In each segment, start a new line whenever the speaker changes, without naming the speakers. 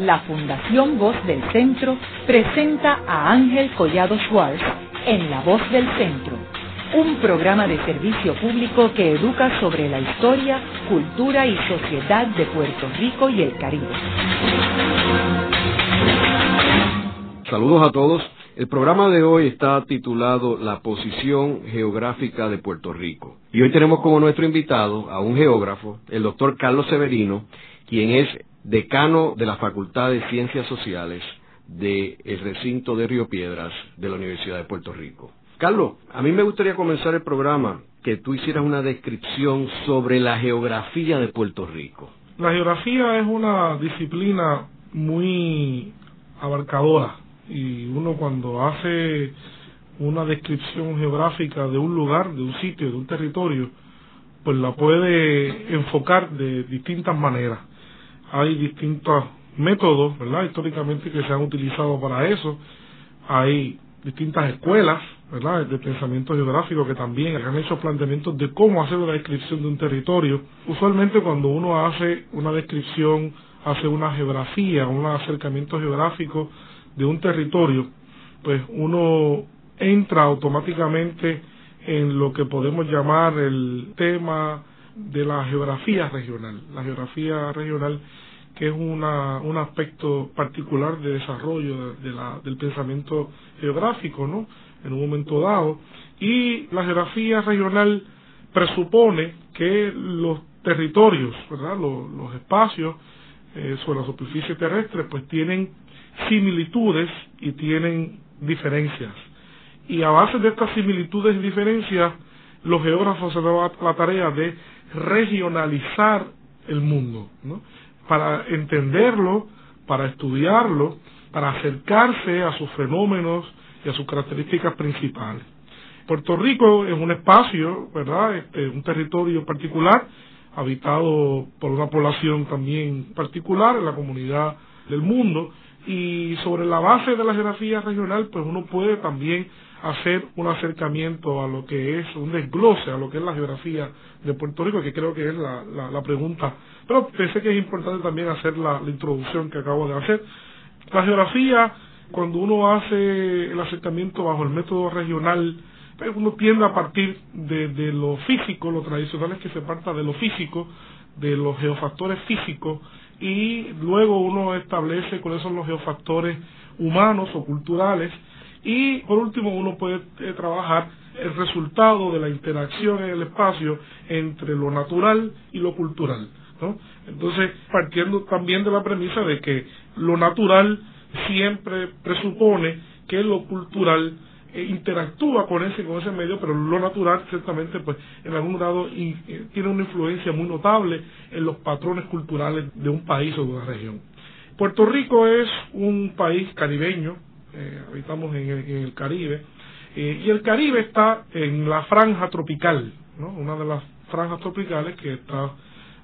la Fundación Voz del Centro presenta a Ángel Collado Schwartz en La Voz del Centro, un programa de servicio público que educa sobre la historia, cultura y sociedad de Puerto Rico y el Caribe.
Saludos a todos. El programa de hoy está titulado La posición geográfica de Puerto Rico. Y hoy tenemos como nuestro invitado a un geógrafo, el doctor Carlos Severino, quien es decano de la Facultad de Ciencias Sociales del recinto de Río Piedras de la Universidad de Puerto Rico. Carlos, a mí me gustaría comenzar el programa que tú hicieras una descripción sobre la geografía de Puerto Rico.
La geografía es una disciplina muy abarcadora y uno cuando hace una descripción geográfica de un lugar, de un sitio, de un territorio, pues la puede enfocar de distintas maneras. Hay distintos métodos, ¿verdad? Históricamente que se han utilizado para eso. Hay distintas escuelas, ¿verdad? De pensamiento geográfico que también han hecho planteamientos de cómo hacer una descripción de un territorio. Usualmente cuando uno hace una descripción, hace una geografía, un acercamiento geográfico de un territorio, pues uno entra automáticamente en lo que podemos llamar el tema de la geografía regional. La geografía regional que es una, un aspecto particular de desarrollo de, la, del pensamiento geográfico, ¿no? En un momento dado. Y la geografía regional presupone que los territorios, ¿verdad? Los, espacios eh, sobre la superficie terrestre, pues tienen similitudes y tienen diferencias. Y a base de estas similitudes y diferencias, los geógrafos se dan la tarea de regionalizar el mundo, ¿no? Para entenderlo, para estudiarlo, para acercarse a sus fenómenos y a sus características principales. Puerto Rico es un espacio, ¿verdad? Este, un territorio particular, habitado por una población también particular en la comunidad del mundo, y sobre la base de la geografía regional, pues uno puede también hacer un acercamiento a lo que es un desglose a lo que es la geografía de Puerto Rico, que creo que es la, la, pregunta. Pero pensé que es importante también hacer la, introducción que acabo de hacer. La geografía, cuando uno hace el acercamiento bajo el método regional, pues uno tiende a partir de, de lo físico, lo tradicional es que se parta de lo físico, de los geofactores físicos, y luego uno establece cuáles son los geofactores humanos o culturales y por último uno puede eh, trabajar el resultado de la interacción en el espacio entre lo natural y lo cultural. ¿no? Entonces, partiendo también de la premisa de que lo natural siempre presupone que lo cultural eh, interactúa con ese con ese medio pero lo natural ciertamente pues en algún grado eh, tiene una influencia muy notable en los patrones culturales de un país o de una región Puerto Rico es un país caribeño eh, habitamos en el, Caribe, eh, y el Caribe está en la franja tropical, ¿no? una de las franjas tropicales que está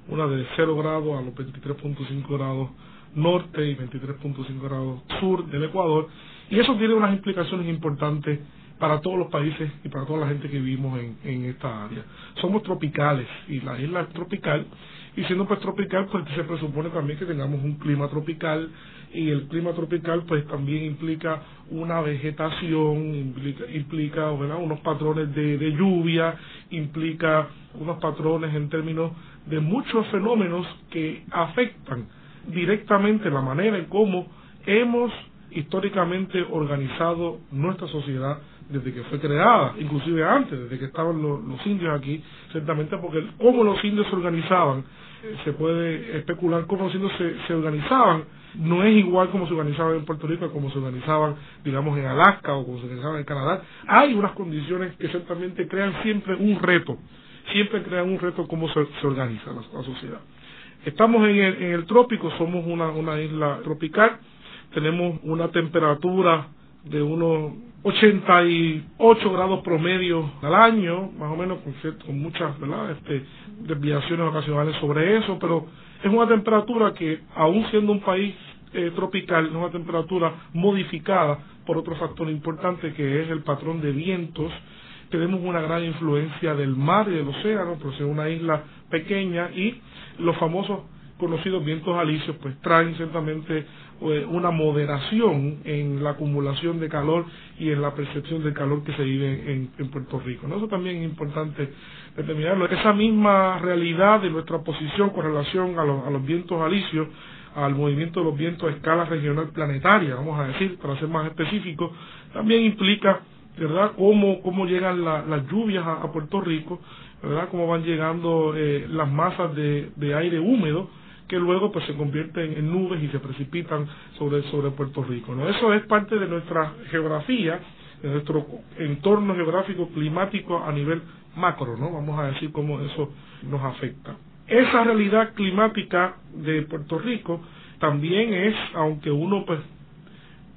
una de 0 grados a los 23.5 grados norte y 23.5 grados sur del Ecuador, y eso tiene unas implicaciones importantes para todos los países y para toda la gente que vivimos en, en esta área. Somos tropicales y la isla es tropical y siendo pues tropical pues se presupone también que tengamos un clima tropical y el clima tropical pues también implica una vegetación, implica, implica unos patrones de, de lluvia, implica unos patrones en términos de muchos fenómenos que afectan directamente la manera en cómo hemos históricamente organizado nuestra sociedad desde que fue creada, inclusive antes, desde que estaban los, indios aquí, ciertamente porque cómo los indios se organizaban, se puede especular cómo los indios se, se organizaban, no es igual como se organizaban en Puerto Rico, como se organizaban, digamos, en Alaska o como se organizaban en Canadá. Hay unas condiciones que ciertamente crean siempre un reto, siempre crean un reto cómo se, organiza la, sociedad. Estamos en el, en el trópico, somos una, una isla tropical, tenemos una temperatura de unos 88 grados promedio al año, más o menos, con, muchas ¿verdad? Este, desviaciones ocasionales sobre eso, pero es una temperatura que, aún siendo un país eh, tropical, una temperatura modificada por otro factor importante que es el patrón de vientos. Tenemos una gran influencia del mar y del océano, por ser una isla pequeña y los famosos conocidos vientos alisios, pues traen ciertamente eh, una moderación en la acumulación de calor y en la percepción del calor que se vive en, Puerto Rico. Eso también es importante determinarlo. Esa misma realidad de nuestra posición con relación a los, vientos alisios, al movimiento de los vientos a escala regional planetaria, vamos a decir, para ser más específico, también implica, ¿verdad?, cómo, cómo llegan las lluvias a, Puerto Rico, ¿verdad?, cómo van llegando eh, las masas de, de aire húmedo, que luego pues se convierten en nubes y se precipitan sobre, sobre Puerto Rico. ¿no? Eso es parte de nuestra geografía, de nuestro entorno geográfico climático a nivel macro, ¿no? Vamos a decir cómo eso nos afecta. Esa realidad climática de Puerto Rico también es, aunque uno pues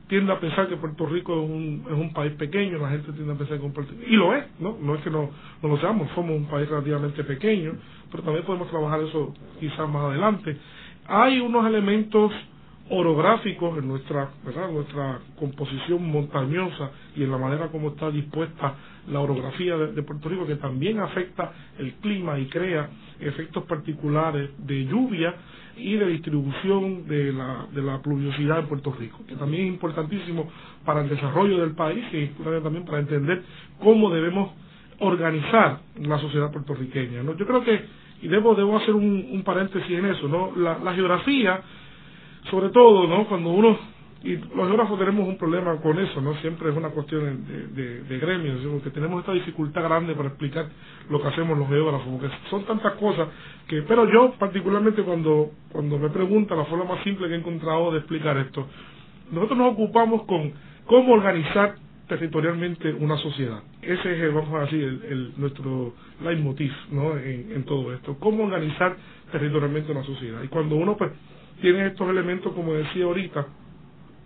tiende a pensar que Puerto Rico es un, es un país pequeño, la gente tiende a pensar que Puerto Rico, y lo es, ¿no? No es que no, no lo seamos, somos un país relativamente pequeño, pero también podemos trabajar eso quizás más adelante. Hay unos elementos orográficos en nuestra, ¿verdad? nuestra composición montañosa y en la manera como está dispuesta la orografía de, Puerto Rico que también afecta el clima y crea efectos particulares de lluvia y de distribución de la, de la pluviosidad en Puerto Rico, que también es importantísimo para el desarrollo del país y también para entender cómo debemos organizar la sociedad puertorriqueña. ¿no? Yo creo que, y debo, debo hacer un, paréntesis en eso, ¿no? la, geografía, sobre todo, ¿no? cuando uno y los geógrafos tenemos un problema con eso, ¿no? Siempre es una cuestión de, de, de gremios, que tenemos esta dificultad grande para explicar lo que hacemos los geógrafos, porque son tantas cosas que, pero yo particularmente cuando, cuando me preguntan la forma más simple que he encontrado de explicar esto, nosotros nos ocupamos con cómo organizar territorialmente una sociedad. Ese es, vamos a decir, el, nuestro leitmotiv ¿no? En, en, todo esto. Cómo organizar territorialmente una sociedad. Y cuando uno pues, tiene estos elementos, como decía ahorita,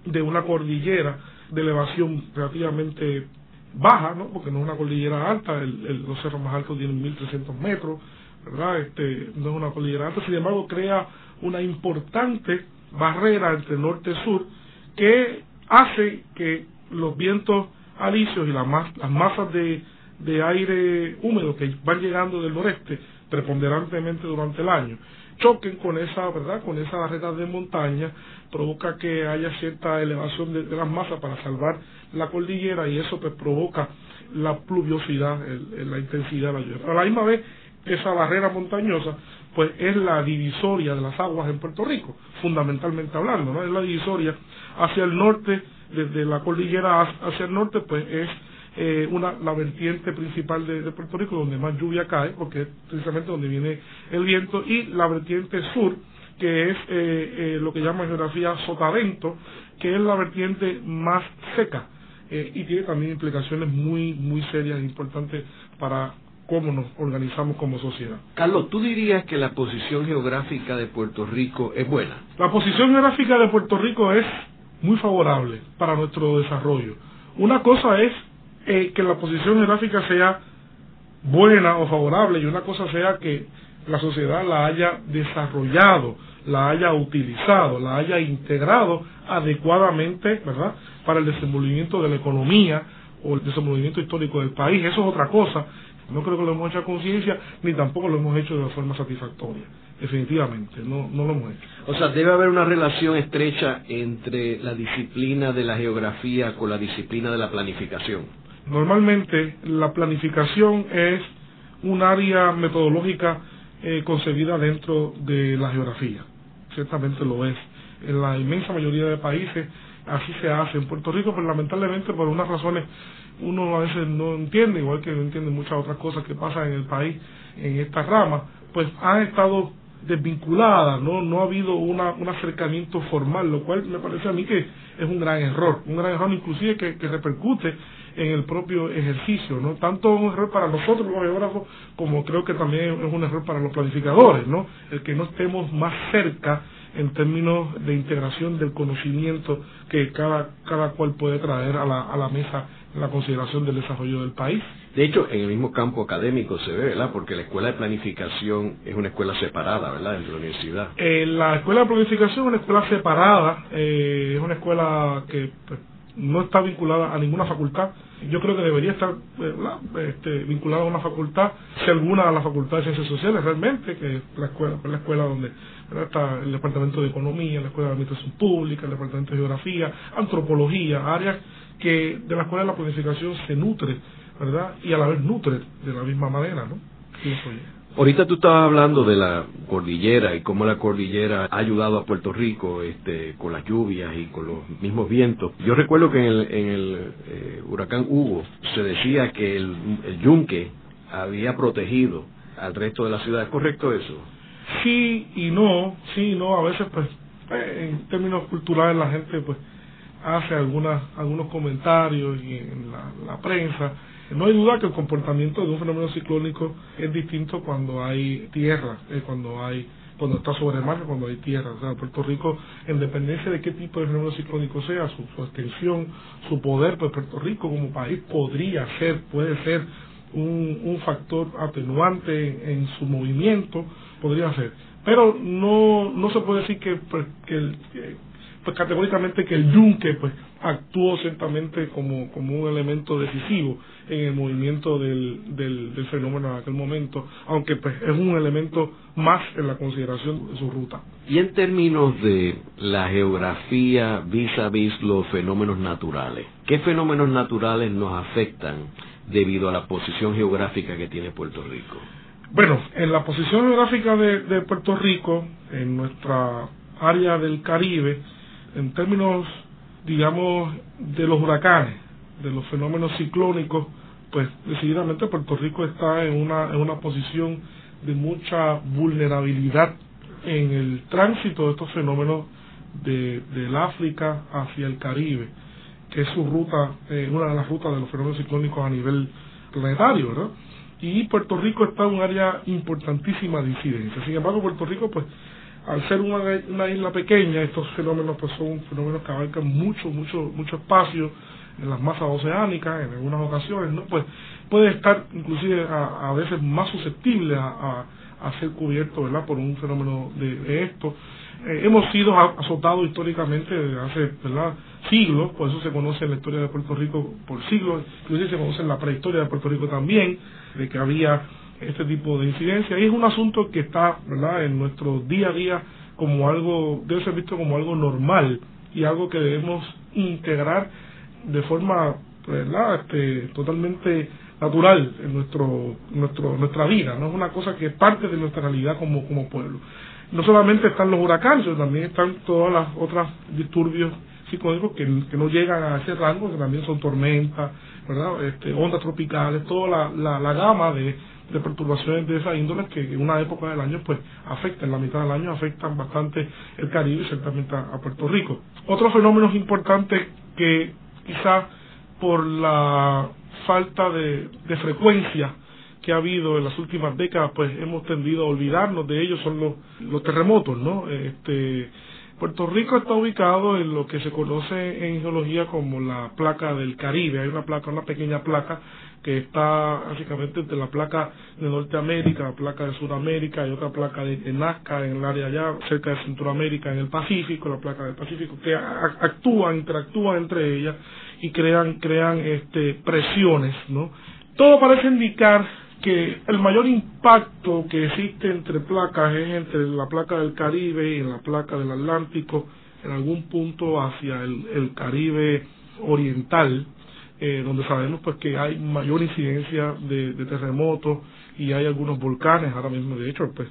de una cordillera de elevación relativamente baja, ¿no? porque no es una cordillera alta, el, los cerros más altos tienen 1300 metros, ¿verdad? Este, no es una cordillera alta, sin embargo crea una importante barrera entre norte y sur que hace que los vientos alisios y las, las masas de, de aire húmedo que van llegando del noreste preponderantemente durante el año choquen con esa verdad con esa barrera de montaña provoca que haya cierta elevación de, las masas para salvar la cordillera y eso pues provoca la pluviosidad, la intensidad de la lluvia. A la misma vez, esa barrera montañosa pues es la divisoria de las aguas en Puerto Rico, fundamentalmente hablando, ¿no? Es la divisoria hacia el norte, desde la cordillera hacia el norte, pues es eh, una, la vertiente principal de, Puerto Rico donde más lluvia cae, porque es precisamente donde viene el viento, y la vertiente sur, que es eh, eh, lo que llama geografía sotavento, que es la vertiente más seca eh, y tiene también implicaciones muy, muy serias e importantes para cómo nos organizamos como sociedad.
Carlos, ¿tú dirías que la posición geográfica de Puerto Rico es buena?
La posición geográfica de Puerto Rico es muy favorable para nuestro desarrollo. Una cosa es que la posición geográfica sea buena o favorable y una cosa sea que la sociedad la haya desarrollado, la haya utilizado, la haya integrado adecuadamente, ¿verdad?, para el desenvolvimiento de la economía o el desenvolvimiento histórico del país. Eso es otra cosa. No creo que lo hemos hecho a conciencia, ni tampoco lo hemos hecho de forma satisfactoria. Definitivamente, no, no lo hemos hecho.
O sea, debe haber una relación estrecha entre la disciplina de la geografía con la disciplina de la planificación.
Normalmente, la planificación es un área metodológica eh, concebida dentro de la geografía. Ciertamente lo es. En la inmensa mayoría de países así se hace. En Puerto Rico, pues, lamentablemente por unas razones uno a veces no entiende, igual que no entiende muchas otras cosas que pasan en el país en esta rama, pues han estado desvinculadas, no no ha habido una, un acercamiento formal, lo cual me parece a mí que es un gran error, un gran error inclusive que, que repercute en el propio ejercicio, ¿no? Tanto un error para nosotros los geógrafos como creo que también es un error para los planificadores, ¿no? El que no estemos más cerca en términos de integración del conocimiento que cada, cada cual puede traer a la, a la mesa en la consideración del desarrollo del país.
De hecho, en el mismo campo académico se ve, ¿verdad? Porque la escuela de planificación es una escuela separada, ¿verdad? Dentro de la universidad.
Eh, la escuela de planificación es una escuela separada, eh, es una escuela que pues, no está vinculada a ninguna facultad. Yo creo que debería estar este, vinculada a una facultad, si alguna a la Facultad de Ciencias Sociales realmente, que es la escuela, la escuela donde está el Departamento de Economía, la Escuela de Administración Pública, el Departamento de Geografía, Antropología, áreas que de las cuales la planificación se nutre, ¿verdad? Y a la vez nutre de la misma manera, ¿no?
Ahorita tú estabas hablando de la cordillera y cómo la cordillera ha ayudado a Puerto Rico este, con las lluvias y con los mismos vientos. Yo recuerdo que en el, en el eh, huracán Hugo se decía que el, yunque había protegido al resto de la ciudad. ¿Es correcto eso?
Sí y no, sí y no. A veces, pues, eh, en términos culturales la gente, pues, hace algunas, algunos comentarios y en la prensa no hay duda que el comportamiento de un fenómeno ciclónico es distinto cuando hay tierra, eh, cuando hay cuando está sobre el mar, cuando hay tierra. O sea, Puerto Rico, en dependencia de qué tipo de fenómeno ciclónico sea, su, extensión, su poder, pues Puerto Rico como país podría ser, puede ser un, un factor atenuante en, su movimiento, podría ser. Pero no, no se puede decir que, pues, que, el, pues categóricamente que el yunque pues actuó ciertamente como, como un elemento decisivo en el movimiento del, del, fenómeno en aquel momento, aunque pues es un elemento más en la consideración de su ruta.
Y en términos de la geografía vis a vis los fenómenos naturales, ¿qué fenómenos naturales nos afectan debido a la posición geográfica que tiene Puerto Rico?
Bueno, en la posición geográfica de, de Puerto Rico, en nuestra área del Caribe, en términos, digamos, de los huracanes, de los fenómenos ciclónicos, pues decididamente Puerto Rico está en una, en una posición de mucha vulnerabilidad en el tránsito de estos fenómenos de, del África hacia el Caribe, que es su ruta, eh, una de las rutas de los fenómenos ciclónicos a nivel planetario, ¿verdad? Y Puerto Rico está en un área importantísima de incidencia. Sin embargo, Puerto Rico, pues, al ser una, una isla pequeña, estos fenómenos pues son fenómenos que abarcan mucho, mucho, mucho espacio en las masas oceánicas en algunas ocasiones, ¿no? Pues puede estar inclusive a, a veces más susceptible a, a, ser cubierto, ¿verdad? Por un fenómeno de, esto. Eh, hemos sido azotados históricamente desde hace, ¿verdad? Siglos, por eso se conoce en la historia de Puerto Rico por siglos, inclusive se conoce en la prehistoria de Puerto Rico también, de que había este tipo de incidencia. Y es un asunto que está verdad en nuestro día a día como algo debe ser visto como algo normal y algo que debemos integrar de forma este, totalmente natural en nuestro nuestro nuestra vida no es una cosa que es parte de nuestra realidad como como pueblo. No solamente están los huracanes también están todas las otras disturbios psicológicos que, que no llegan a ese rango que también son tormentas verdad este, ondas tropicales toda la, la, la gama de de perturbaciones de esa índole que en una época del año pues afectan, la mitad del año afectan bastante el Caribe y ciertamente a, Puerto Rico. Otros fenómenos importantes que quizás por la falta de, frecuencia que ha habido en las últimas décadas, pues hemos tendido a olvidarnos de ellos, son los, los terremotos, ¿no? Este, Puerto Rico está ubicado en lo que se conoce en geología como la placa del Caribe. Hay una placa, una pequeña placa que está básicamente entre la placa de Norteamérica, la placa de Sudamérica, hay otra placa de, Nazca en el área allá, cerca de Centroamérica, en el Pacífico, la placa del Pacífico, que actúan, interactúan entre ellas y crean, crean este, presiones, ¿no? Todo parece indicar que el mayor impacto que existe entre placas es entre la placa del Caribe y la placa del Atlántico, en algún punto hacia el Caribe oriental, eh, donde sabemos pues que hay mayor incidencia de, terremotos y hay algunos volcanes ahora mismo, de hecho, pues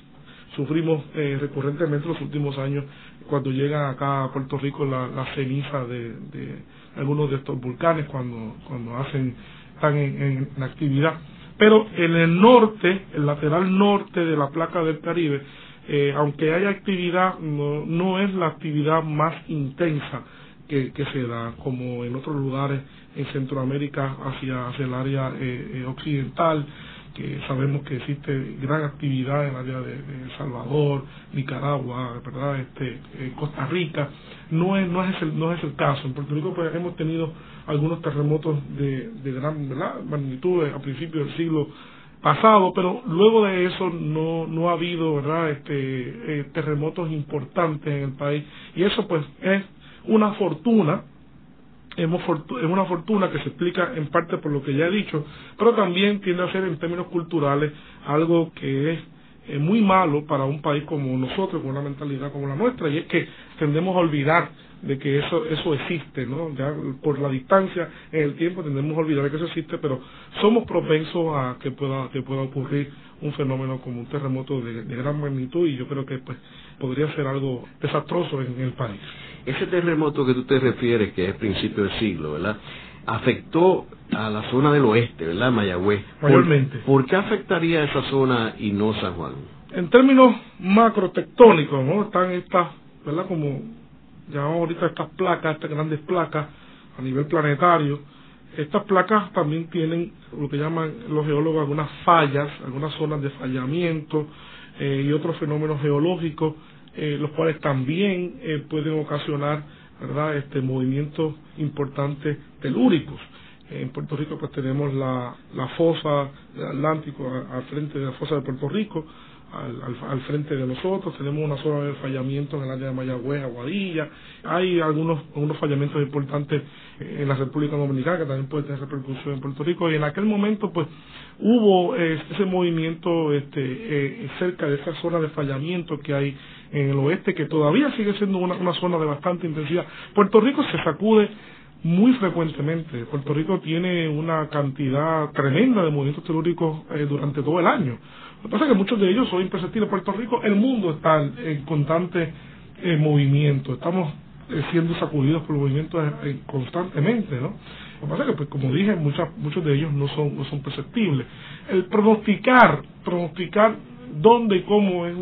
sufrimos eh, recurrentemente los últimos años cuando llegan acá a Puerto Rico la, la ceniza de, de algunos de estos volcanes cuando cuando hacen están en, en actividad. Pero en el norte, el lateral norte de la placa del Caribe, eh, aunque haya actividad, no, no es la actividad más intensa que, que se da, como en otros lugares en Centroamérica hacia, hacia el área eh, eh, occidental, que sabemos que existe gran actividad en el área de, de Salvador, Nicaragua, verdad, este, eh, Costa Rica, no es no es el no es el caso. En Puerto Rico pues, hemos tenido algunos terremotos de, de gran ¿verdad? magnitud a principios del siglo pasado, pero luego de eso no no ha habido verdad este eh, terremotos importantes en el país y eso pues es una fortuna es una fortuna que se explica en parte por lo que ya he dicho, pero también tiende a ser en términos culturales algo que es eh, muy malo para un país como nosotros, con una mentalidad como la nuestra, y es que tendemos a olvidar de que eso eso existe, ¿no? Ya por la distancia en el tiempo tendemos a olvidar que eso existe, pero somos propensos a que pueda que pueda ocurrir un fenómeno como un terremoto de, gran magnitud y yo creo que pues podría ser algo desastroso en, el país.
Ese terremoto que tú te refieres, que es principio del siglo, ¿verdad? Afectó a la zona del oeste, ¿verdad? Mayagüez.
Mayormente.
¿Por, qué afectaría esa zona y no San Juan?
En términos macrotectónicos, ¿no? Están estas, ¿verdad? Como llamamos ahorita estas placas, estas grandes placas a nivel planetario. Estas placas también tienen lo que llaman los geólogos algunas fallas, algunas zonas de fallamiento eh, y otros fenómenos geológicos, eh, los cuales también eh, pueden ocasionar verdad este movimientos importantes telúricos. En Puerto Rico pues tenemos la, la fosa del Atlántico al frente de la fosa de Puerto Rico, al, frente de nosotros, tenemos una zona de fallamientos en el área de Mayagüez, Aguadilla, hay algunos, algunos fallamientos importantes en la República Dominicana que también pueden tener repercusión en Puerto Rico y en aquel momento pues hubo eh, ese movimiento este, eh, cerca de esa zona de fallamiento que hay en el oeste que todavía sigue siendo una, una zona de bastante intensidad. Puerto Rico se sacude muy frecuentemente. Puerto Rico tiene una cantidad tremenda de movimientos telúricos eh, durante todo el año. Lo que pasa es que muchos de ellos son imperceptibles. Puerto Rico, el mundo está en constante eh, movimiento. Estamos eh, siendo sacudidos por movimientos eh, constantemente, ¿no? Lo que pasa es que, pues, como dije, muchas, muchos de ellos no son, no son perceptibles. El pronosticar, pronosticar dónde y cómo es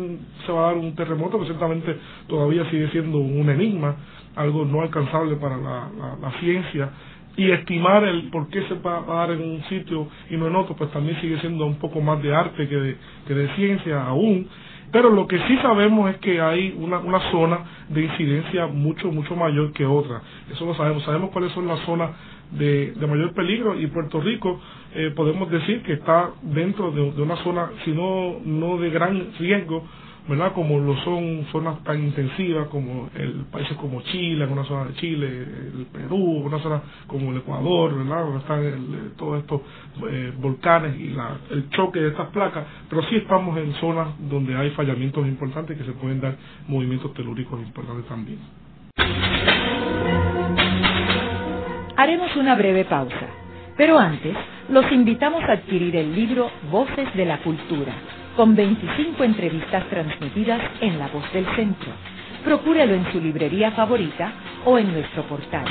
se va a dar un terremoto, que ciertamente todavía sigue siendo un enigma, algo no alcanzable para la ciencia, y estimar el por qué se va a dar en un sitio y no en otro, pues también sigue siendo un poco más de arte que de, que de ciencia aún. Pero lo que sí sabemos es que hay una, una zona de incidencia mucho, mucho mayor que otra. Eso lo sabemos. Sabemos cuáles son las zonas de, de mayor peligro y Puerto Rico eh, podemos decir que está dentro de, de, una zona, si no, no de gran riesgo, ¿verdad? Como lo son zonas tan intensivas como el países como Chile, alguna zona de Chile, el Perú, una zona como el Ecuador, ¿verdad? Donde están todos estos eh, volcanes y la, el choque de estas placas, pero sí estamos en zonas donde hay fallamientos importantes que se pueden dar movimientos telúricos importantes también.
Haremos una breve pausa, pero antes los invitamos a adquirir el libro Voces de la Cultura con 25 entrevistas transmitidas en La Voz del Centro. Procúrelo en su librería favorita o en nuestro portal.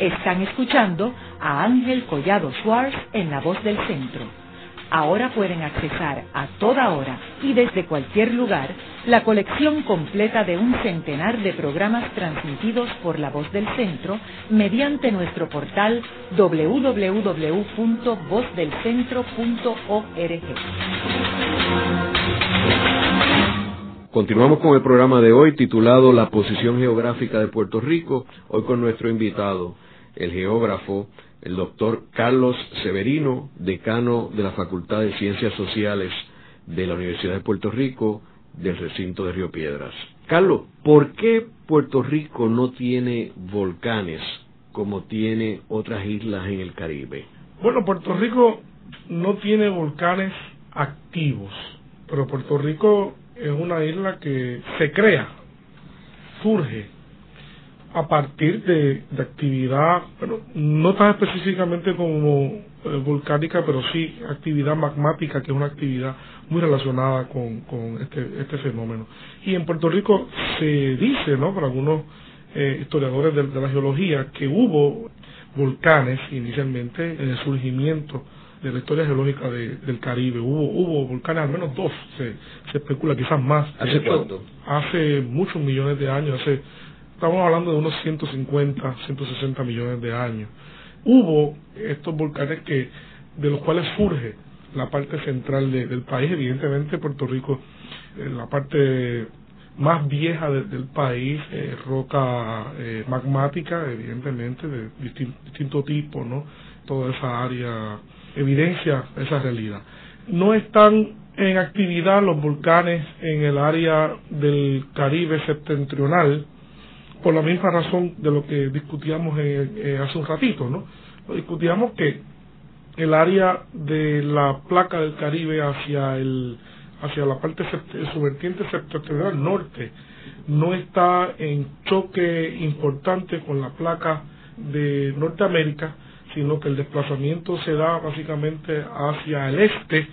Están escuchando a Ángel Collado Schwartz en La Voz del Centro ahora pueden accesar a toda hora y desde cualquier lugar la colección completa de un centenar de programas transmitidos por la voz del centro mediante nuestro portal www.vozdelcentro.org.
Continuamos con el programa de hoy titulado La posición geográfica de Puerto Rico, hoy con nuestro invitado, el geógrafo el doctor Carlos Severino, decano de la Facultad de Ciencias Sociales de la Universidad de Puerto Rico, del recinto de Río Piedras. Carlos, ¿por qué Puerto Rico no tiene volcanes como tiene otras islas en el Caribe?
Bueno, Puerto Rico no tiene volcanes activos, pero Puerto Rico es una isla que se crea, surge a partir de, actividad, bueno, no tan específicamente como eh, volcánica, pero sí actividad magmática, que es una actividad muy relacionada con, con este, este fenómeno. Y en Puerto Rico se dice, ¿no?, por algunos eh, historiadores de, la geología, que hubo volcanes inicialmente en el surgimiento de la historia geológica del Caribe. Hubo, hubo volcanes, al menos dos, se, se especula, quizás más.
¿Hace cuánto?
Hace muchos millones de años, hace estamos hablando de unos 150, 160 millones de años. Hubo estos volcanes que de los cuales surge la parte central del país, evidentemente Puerto Rico, eh, la parte más vieja del país, roca eh, magmática, evidentemente, de distinto tipo, ¿no? Toda esa área evidencia esa realidad. no están en actividad los volcanes en el área del Caribe septentrional por la misma razón de lo que discutíamos hace un ratito, ¿no? Discutíamos que el área de la placa del Caribe hacia el hacia la parte su vertiente septentrional norte no está en choque importante con la placa de Norteamérica, sino que el desplazamiento se da básicamente hacia el este,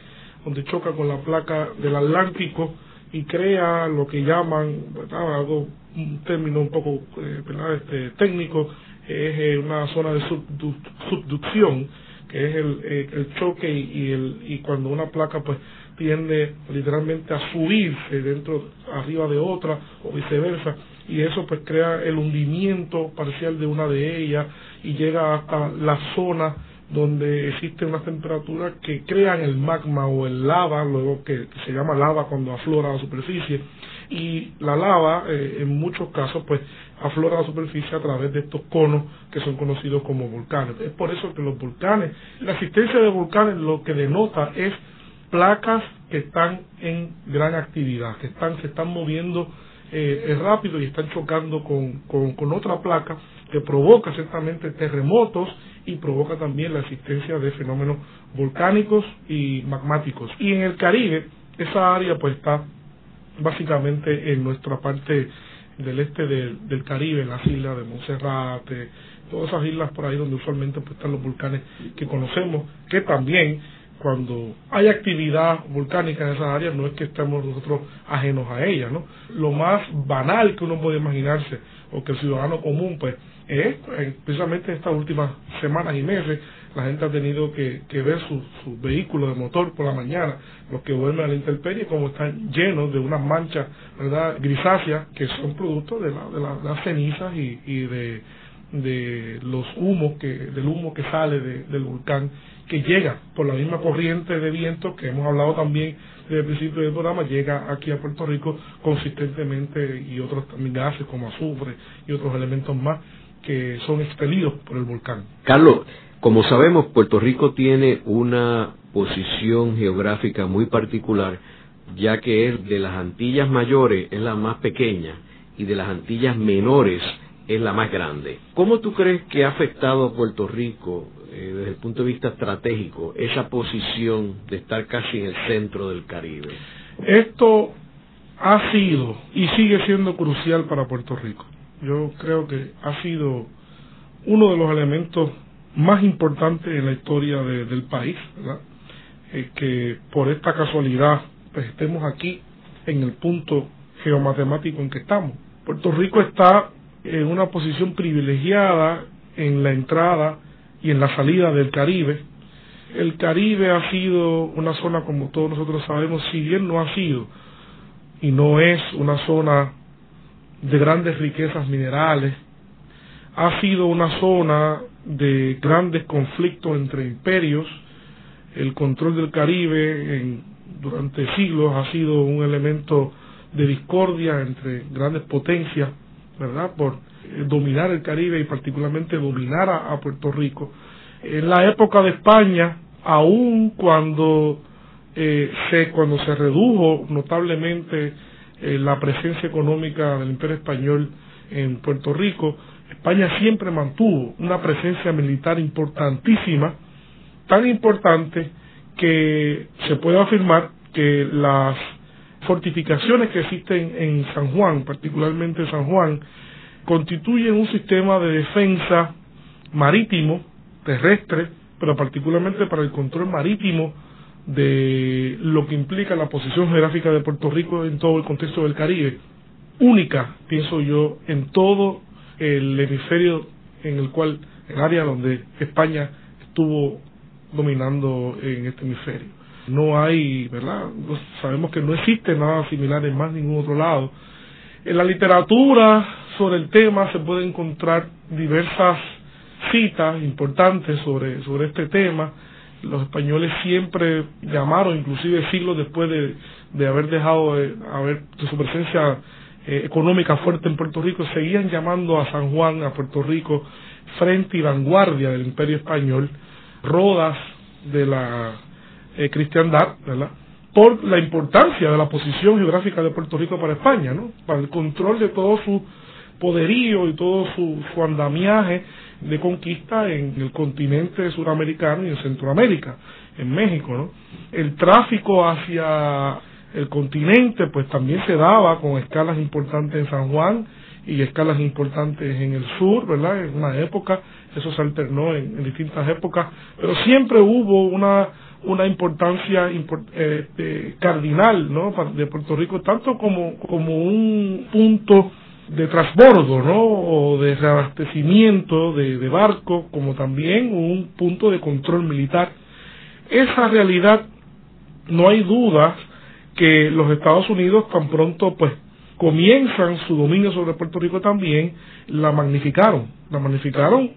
donde choca con la placa del Atlántico y crea lo que llaman, algo, un término un poco eh, este, técnico, es eh, una zona de subducción, que es el, eh, el choque y, el, y cuando una placa pues tiende literalmente a subirse dentro, arriba de otra o viceversa, y eso pues crea el hundimiento parcial de una de ellas y llega hasta la zona donde existe una temperatura que crean el magma o el lava, luego que, se llama lava cuando aflora a la superficie, y la lava eh, en muchos casos pues aflora la superficie a través de estos conos que son conocidos como volcanes. Es por eso que los volcanes, la existencia de volcanes lo que denota es placas que están en gran actividad, que están, se están moviendo eh, rápido y están chocando con, con, otra placa que provoca ciertamente terremotos y provoca también la existencia de fenómenos volcánicos y magmáticos. Y en el Caribe, esa área pues está básicamente en nuestra parte del este del, Caribe, en las islas de Monserrate, todas esas islas por ahí donde usualmente pues, están los volcanes que conocemos, que también cuando hay actividad volcánica en esas áreas, no es que estemos nosotros ajenos a ella, ¿no? Lo más banal que uno puede imaginarse, o que el ciudadano común, pues, es, eh, precisamente estas últimas semanas y meses, la gente ha tenido que, ver sus su vehículos de motor por la mañana, los que vuelven a la intemperie, como están llenos de unas manchas, ¿verdad?, grisáceas, que son producto de, la, de, las cenizas y, y de, de los humos que del humo que sale del volcán que llega por la misma corriente de viento que hemos hablado también desde el principio del programa, llega aquí a Puerto Rico consistentemente y otros también gases como azufre y otros elementos más que son expelidos por el volcán.
Carlos, como sabemos, Puerto Rico tiene una posición geográfica muy particular, ya que es de las Antillas mayores es la más pequeña y de las Antillas menores es la más grande. ¿Cómo tú crees que ha afectado a Puerto Rico eh, desde el punto de vista estratégico esa posición de estar casi en el centro del Caribe?
Esto ha sido y sigue siendo crucial para Puerto Rico. Yo creo que ha sido uno de los elementos más importantes en la historia del país, ¿verdad? Eh, que por esta casualidad pues estemos aquí en el punto geomatemático en que estamos. Puerto Rico está en una posición privilegiada en la entrada y en la salida del Caribe. El Caribe ha sido una zona, como todos nosotros sabemos, si bien no ha sido y no es una zona de grandes riquezas minerales, ha sido una zona de grandes conflictos entre imperios. El control del Caribe en, durante siglos ha sido un elemento de discordia entre grandes potencias ¿verdad? Por eh, dominar el Caribe y particularmente dominar a, Puerto Rico. En la época de España, aun cuando eh, se cuando se redujo notablemente eh, la presencia económica del Imperio español en Puerto Rico, España siempre mantuvo una presencia militar importantísima, tan importante que se puede afirmar que las fortificaciones que existen en San Juan, particularmente San Juan, constituyen un sistema de defensa marítimo, terrestre, pero particularmente para el control marítimo de lo que implica la posición geográfica de Puerto Rico en todo el contexto del Caribe, única, pienso yo, en todo el hemisferio en el cual, el área donde España estuvo dominando en este hemisferio no hay, ¿verdad? sabemos que no existe nada similar en más ningún otro lado. En la literatura sobre el tema se pueden encontrar diversas citas importantes sobre, sobre este tema. Los españoles siempre llamaron, inclusive siglos después de, de haber dejado de, haber, de su presencia eh, económica fuerte en Puerto Rico, seguían llamando a San Juan, a Puerto Rico, frente y vanguardia del imperio español. Rodas de la eh, cristiandad, ¿verdad? por la importancia de la posición geográfica de Puerto Rico para España, ¿no? para el control de todo su poderío y todo su, su andamiaje de conquista en el continente suramericano y en Centroamérica, en México, ¿no? El tráfico hacia el continente pues también se daba con escalas importantes en San Juan y escalas importantes en el sur, ¿verdad? En una época, eso se alternó en, distintas épocas, pero siempre hubo una una importancia eh, cardinal ¿no? de Puerto Rico, tanto como, como un punto de transbordo, ¿no? O de reabastecimiento de, de barcos, como también un punto de control militar. Esa realidad, no hay dudas que los Estados Unidos tan pronto, pues, comienzan su dominio sobre Puerto Rico también, la magnificaron, la magnificaron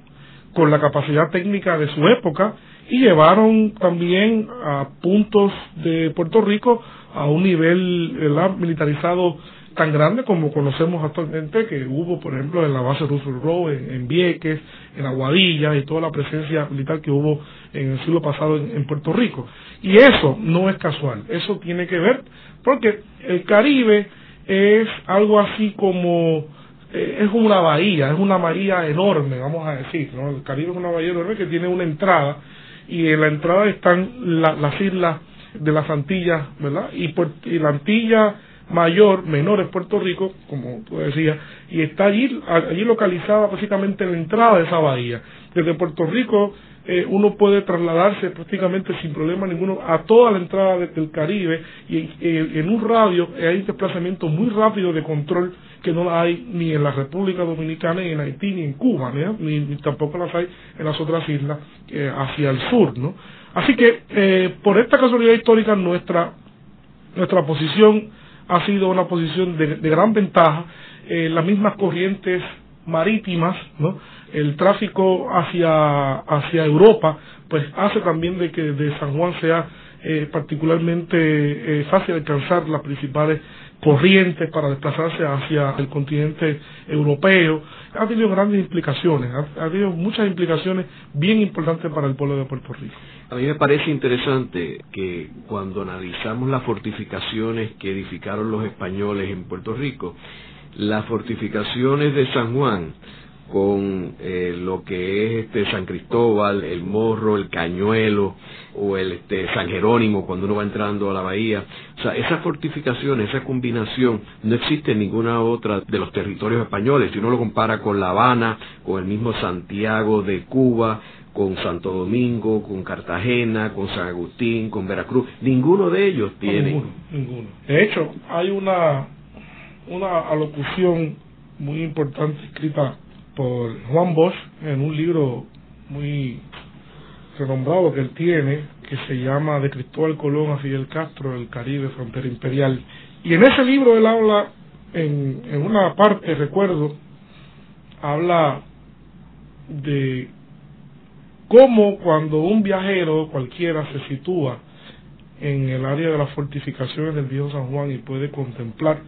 con la capacidad técnica de su época y llevaron también a puntos de Puerto Rico a un nivel militarizado tan grande como conocemos actualmente que hubo, por ejemplo, en la base Roosevelt Road, en, Vieques, en Aguadilla y toda la presencia militar que hubo en el siglo pasado en, Puerto Rico. Y eso no es casual, eso tiene que ver porque el Caribe es algo así como eh, es una bahía, es una bahía enorme, vamos a decir, ¿no? El Caribe es una bahía enorme que tiene una entrada y en la entrada están las islas de las Antillas, ¿verdad? Y, y la Antilla mayor, menor es Puerto Rico, como tú decías, y está allí, allí localizada básicamente en la entrada de esa bahía. Desde Puerto Rico eh, uno puede trasladarse prácticamente sin problema ninguno a toda la entrada del Caribe y en un radio hay desplazamiento muy rápido de control que no hay ni en la República Dominicana, ni en Haití, ni en Cuba, ni, tampoco las hay en las otras islas eh, hacia el sur. ¿no? Así que eh, por esta casualidad histórica nuestra, nuestra posición ha sido una posición de, gran ventaja. Eh, las mismas corrientes marítimas, el tráfico hacia, hacia Europa, pues hace también de que de San Juan sea eh, particularmente eh, fácil alcanzar las principales corrientes para desplazarse hacia el continente europeo. Ha tenido grandes implicaciones, ha, tenido muchas implicaciones bien importantes para el pueblo de Puerto Rico.
A mí me parece interesante que cuando analizamos las fortificaciones que edificaron los españoles en Puerto Rico, las fortificaciones de San Juan con eh, lo que es este San Cristóbal, el Morro, el Cañuelo o el este San Jerónimo cuando uno va entrando a la bahía. O sea, esa fortificación, esa combinación no existe en ninguna otra de los territorios españoles. Si uno lo compara con La Habana, con el mismo Santiago de Cuba, con Santo Domingo, con Cartagena, con San Agustín, con Veracruz, ninguno de ellos tiene.
ninguno, ninguno. De hecho, hay una una alocución muy importante escrita por Juan Bosch en un libro muy renombrado que él tiene, que se llama De Cristóbal Colón a Fidel Castro, el Caribe, frontera imperial. Y en ese libro él habla, en, en una parte, recuerdo, habla de cómo cuando un viajero cualquiera se sitúa en el área de las fortificaciones del viejo San Juan y puede contemplar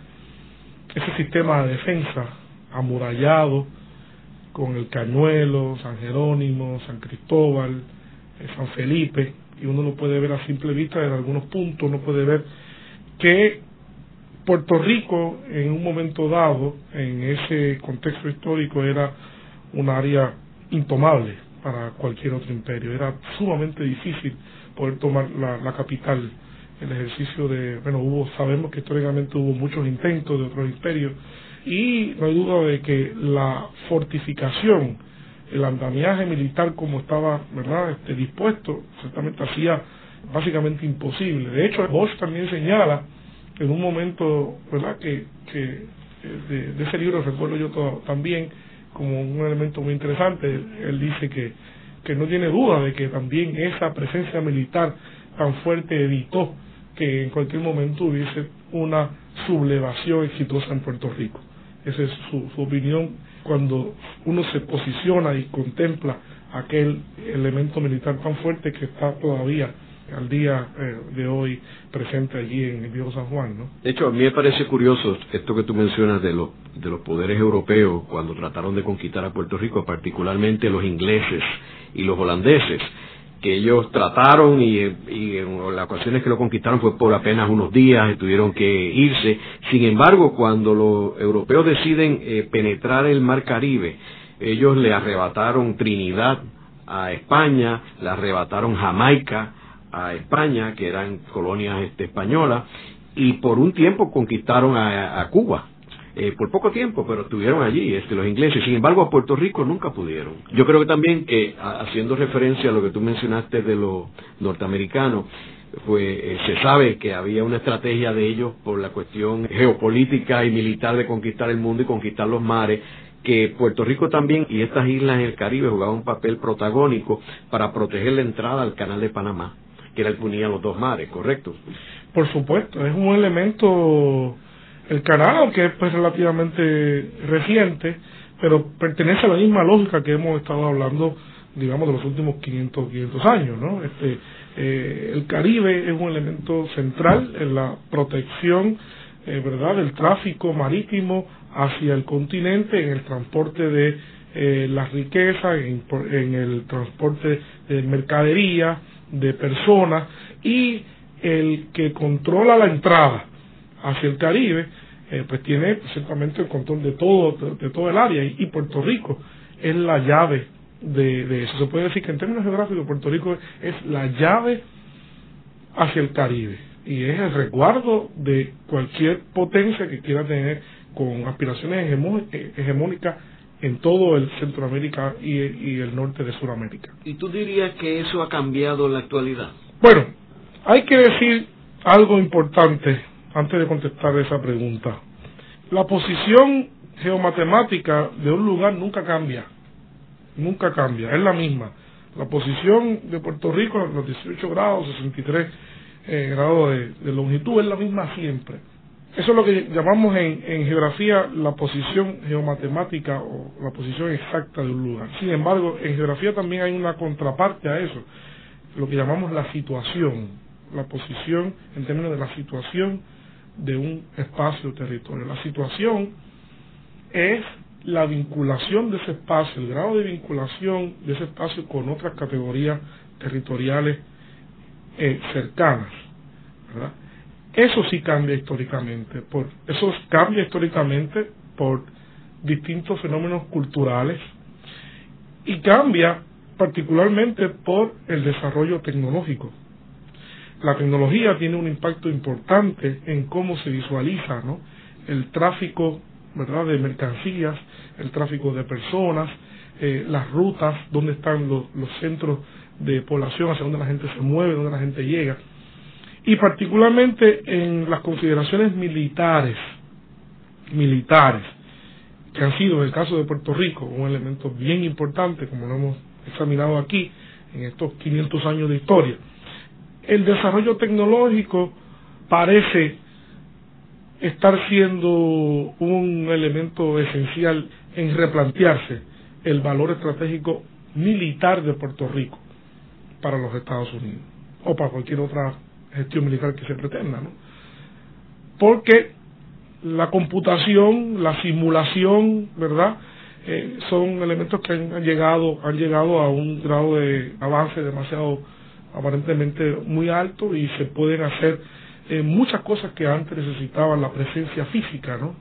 ese sistema de defensa amurallado con el Cañuelo, San Jerónimo, San Cristóbal, eh, San Felipe, y uno lo puede ver a simple vista en algunos puntos, uno puede ver que Puerto Rico en un momento dado, en ese contexto histórico, era un área intomable para cualquier otro imperio, era sumamente difícil poder tomar la, capital el ejercicio de, bueno, hubo, sabemos que históricamente hubo muchos intentos de otros imperios y no hay duda de que la fortificación, el andamiaje militar como estaba, ¿verdad?, este, dispuesto, ciertamente hacía básicamente imposible. De hecho, Bosch también señala en un momento, ¿verdad?, que, que de, de ese libro recuerdo yo también como un elemento muy interesante, él dice que, que no tiene duda de que también esa presencia militar tan fuerte evitó que en cualquier momento hubiese una sublevación exitosa en Puerto Rico. Esa es su, opinión cuando uno se posiciona y contempla aquel elemento militar tan fuerte que está todavía al día eh, de hoy presente allí en el viejo San Juan, ¿no?
De hecho, a mí me parece curioso esto que tú mencionas de, los de los poderes europeos cuando trataron de conquistar a Puerto Rico, particularmente los ingleses y los holandeses que ellos trataron y, y en las ocasiones que lo conquistaron fue por apenas unos días y tuvieron que irse. Sin embargo, cuando los europeos deciden eh, penetrar el mar Caribe, ellos le arrebataron Trinidad a España, le arrebataron Jamaica a España, que eran colonias este, españolas, y por un tiempo conquistaron a Cuba eh, por poco tiempo, pero estuvieron allí este, los ingleses. Sin embargo, a Puerto Rico nunca pudieron. Yo creo que también que, haciendo referencia a lo que tú mencionaste de los norteamericanos, pues eh, se sabe que había una estrategia de ellos por la cuestión geopolítica y militar de conquistar el mundo y conquistar los mares que Puerto Rico también y estas islas en el Caribe jugaban un papel protagónico para proteger la entrada al canal de Panamá, que era el que unía los dos mares, ¿correcto?
Por supuesto, es un elemento el canal, aunque es pues relativamente reciente, pero pertenece a la misma lógica que hemos estado hablando, digamos, de los últimos 500, 500 años, ¿no? Este, eh, el Caribe es un elemento central en la protección, eh, ¿verdad?, del tráfico marítimo hacia el continente, en el transporte de eh, las riquezas, en, en el transporte de mercadería, de personas, y el que controla la entrada hacia el Caribe, eh, pues tiene ciertamente el control de todo, de, todo el área y, Puerto Rico es la llave de, eso. Se puede decir que en términos geográficos Puerto Rico es la llave hacia el Caribe y es el resguardo de cualquier potencia que quiera tener con aspiraciones hegemónicas en todo el Centroamérica y, y, el norte de Sudamérica.
¿Y tú dirías que eso ha cambiado en la actualidad?
Bueno, hay que decir algo importante antes de contestar esa pregunta. La posición geomatemática de un lugar nunca cambia, nunca cambia, es la misma. La posición de Puerto Rico, los 18 grados, 63 eh, grados de, longitud, es la misma siempre. Eso es lo que llamamos en, en, geografía la posición geomatemática o la posición exacta de un lugar. Sin embargo, en geografía también hay una contraparte a eso, lo que llamamos la situación, la posición en términos de la situación de un espacio territorio. La situación es la vinculación de ese espacio, el grado de vinculación de ese espacio con otras categorías territoriales eh, cercanas. Eso sí cambia históricamente, por, eso cambia históricamente por distintos fenómenos culturales y cambia particularmente por el desarrollo tecnológico la tecnología tiene un impacto importante en cómo se visualiza ¿no? el tráfico ¿verdad? de mercancías, el tráfico de personas, eh, las rutas, dónde están los, los centros de población, hacia dónde la gente se mueve, dónde la gente llega. Y particularmente en las consideraciones militares, militares, que han sido en el caso de Puerto Rico un elemento bien importante, como lo hemos examinado aquí, en estos 500 años de historia. El desarrollo tecnológico parece estar siendo un elemento esencial en replantearse el valor estratégico militar de Puerto Rico para los Estados Unidos o para cualquier otra gestión militar que se pretenda, ¿no? Porque la computación, la simulación, ¿verdad? Eh, son elementos que han llegado han llegado a un grado de avance demasiado aparentemente muy alto y se pueden hacer eh, muchas cosas que antes necesitaban la presencia física, ¿no?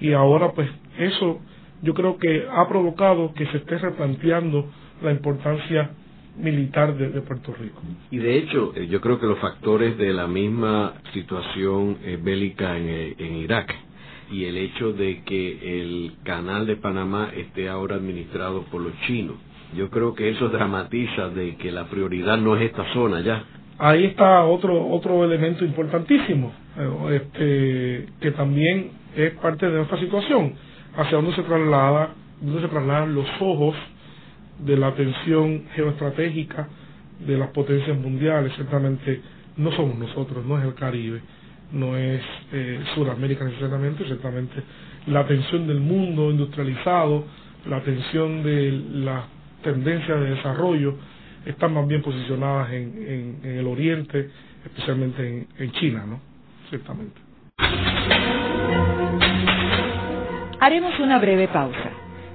Y ahora pues eso yo creo que ha provocado que se esté replanteando la importancia militar de, Puerto Rico.
Y de hecho, eh, yo creo que los factores de la misma situación eh, bélica en, en Irak y el hecho de que el canal de Panamá esté ahora administrado por los chinos, yo creo que eso dramatiza de que la prioridad no es esta zona ya.
Ahí está otro otro elemento importantísimo, eh, este, que también es parte de nuestra situación, hacia dónde se traslada, dónde se trasladan los ojos de la atención geoestratégica de las potencias mundiales, ciertamente no somos nosotros, no es el Caribe, no es eh, Sudamérica necesariamente, ciertamente la atención del mundo industrializado, la atención de la tendencias de desarrollo están más bien posicionadas en, en, el oriente, especialmente en, China, ¿no? Ciertamente.
Haremos una breve pausa,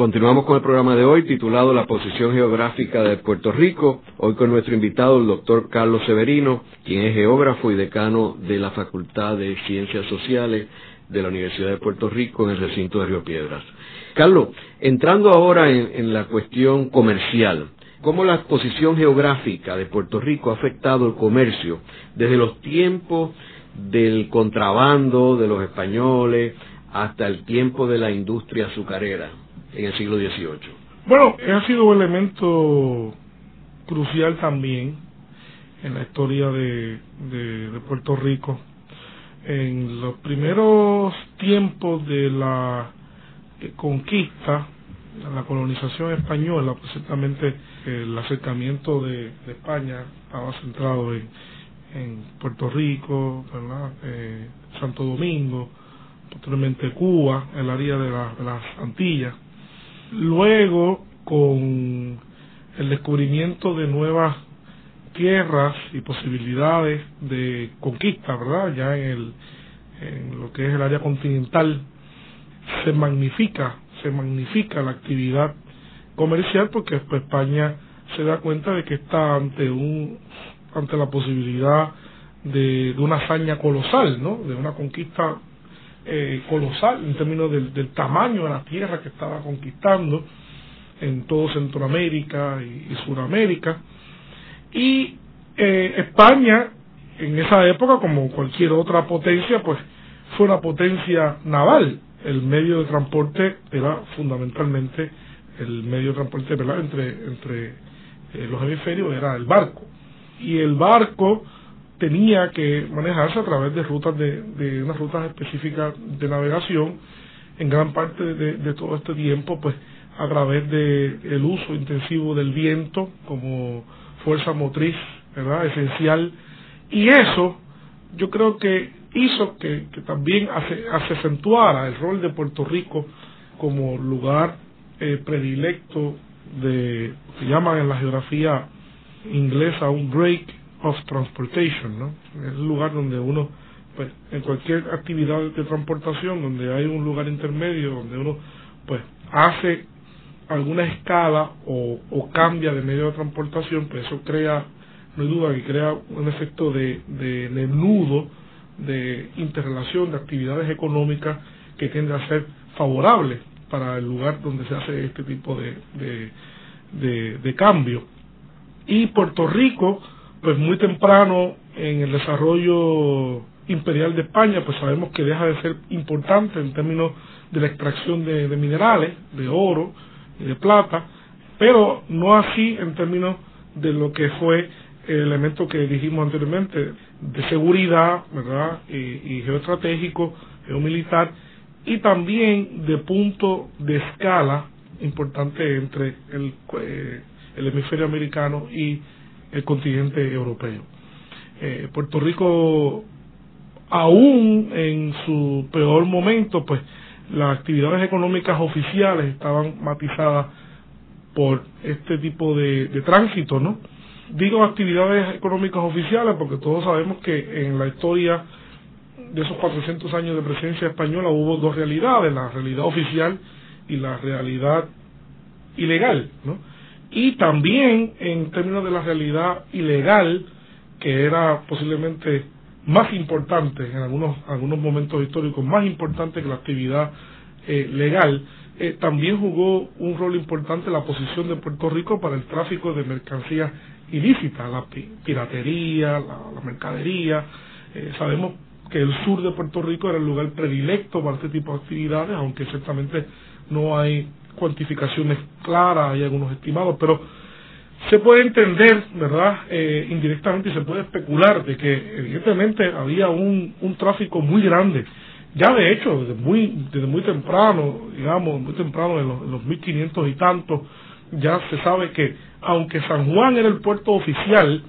Continuamos con el programa de hoy titulado La posición geográfica de Puerto Rico. Hoy con nuestro invitado, el doctor Carlos Severino, quien es geógrafo y decano de la Facultad de Ciencias Sociales de la Universidad de Puerto Rico en el recinto de Río Piedras. Carlos, entrando ahora en, en la cuestión comercial, ¿cómo la posición geográfica de Puerto Rico ha afectado el comercio desde los tiempos del contrabando de los españoles hasta el tiempo de la industria azucarera? En el siglo XVIII.
Bueno, ha sido un elemento crucial también en la historia de, Puerto Rico. En los primeros tiempos de la eh, conquista, la colonización española, precisamente el acercamiento de, España estaba centrado en, en Puerto Rico, eh, Santo Domingo, posteriormente Cuba, el área de las Antillas Luego, con el descubrimiento de nuevas tierras y posibilidades de conquista, ¿verdad? Ya en, el, en lo que es el área continental, se magnifica, se magnifica la actividad comercial porque pues, España se da cuenta de que está ante un ante la posibilidad de, de una hazaña colosal, ¿no? De una conquista eh, colosal en términos del, del, tamaño de la tierra que estaba conquistando en todo Centroamérica y, Sudamérica. Y eh, España, en esa época, como cualquier otra potencia, pues fue una potencia naval. El medio de transporte era fundamentalmente el medio de transporte ¿verdad? entre, entre eh, los hemisferios, era el barco. Y el barco tenía que manejarse a través de rutas de, de unas rutas específicas de navegación en gran parte de, todo este tiempo pues a través de el uso intensivo del viento como fuerza motriz verdad esencial. Y eso yo creo que hizo que, también hace, acentuara el rol de Puerto Rico como lugar eh, predilecto de que llaman en la geografía inglesa un break of Transportation, ¿no? Es el lugar donde uno, pues, en cualquier actividad de transportación, donde hay un lugar intermedio, donde uno, pues, hace alguna escala o, cambia de medio de transportación, pues eso crea, no hay duda que crea un efecto de, de, nudo, de interrelación, de actividades económicas que tiende a ser favorable para el lugar donde se hace este tipo de, de, de, de cambio. Y Puerto Rico, pues muy temprano en el desarrollo imperial de España, pues sabemos que deja de ser importante en términos de la extracción de, minerales, de oro y de plata, pero no así en términos de lo que fue el elemento que dijimos anteriormente, de seguridad, ¿verdad? Y, y geoestratégico, geomilitar, y también de punto de escala importante entre el, eh, el hemisferio americano y el continente europeo. Eh, Puerto Rico, aún en su peor momento, pues las actividades económicas oficiales estaban matizadas por este tipo de, de tránsito, ¿no? Digo actividades económicas oficiales porque todos sabemos que en la historia de esos 400 años de presencia española hubo dos realidades, la realidad oficial y la realidad ilegal, ¿no? Y también en términos de la realidad ilegal, que era posiblemente más importante en algunos, algunos momentos históricos, más importante que la actividad eh, legal, eh, también jugó un rol importante la posición de Puerto Rico para el tráfico de mercancías ilícitas, la piratería, la, mercadería. Eh, sabemos que el sur de Puerto Rico era el lugar predilecto para este tipo de actividades, aunque ciertamente no hay cuantificaciones claras, hay algunos estimados, pero se puede entender, ¿verdad? Eh, indirectamente se puede especular de que evidentemente había un, un tráfico muy grande. Ya de hecho, desde muy, desde muy temprano, digamos, muy temprano, en los, en los 1500 y tantos, ya se sabe que aunque San Juan era el puerto oficial,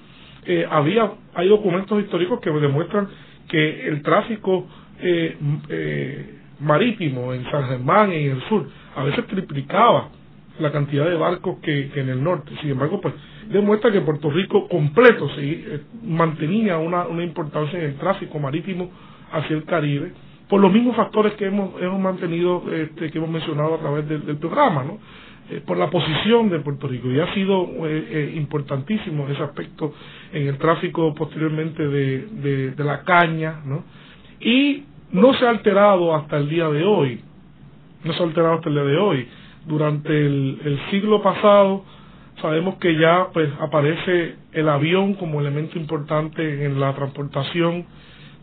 eh, había hay documentos históricos que demuestran que el tráfico eh, eh, marítimo en San Germán y en el sur a veces triplicaba la cantidad de barcos que, en el norte. Sin embargo, pues demuestra que Puerto Rico completo sí, mantenía una, una importancia en el tráfico marítimo hacia el Caribe por los mismos factores que hemos, hemos mantenido, este, que hemos mencionado a través del, programa, ¿no? Eh, por la posición de Puerto Rico y ha sido eh, eh, importantísimo ese aspecto en el tráfico posteriormente de, de, la caña, ¿no? Y no se ha alterado hasta el día de hoy, no se ha alterado hasta el día de hoy. Durante el, siglo pasado sabemos que ya pues aparece el avión como elemento importante en la transportación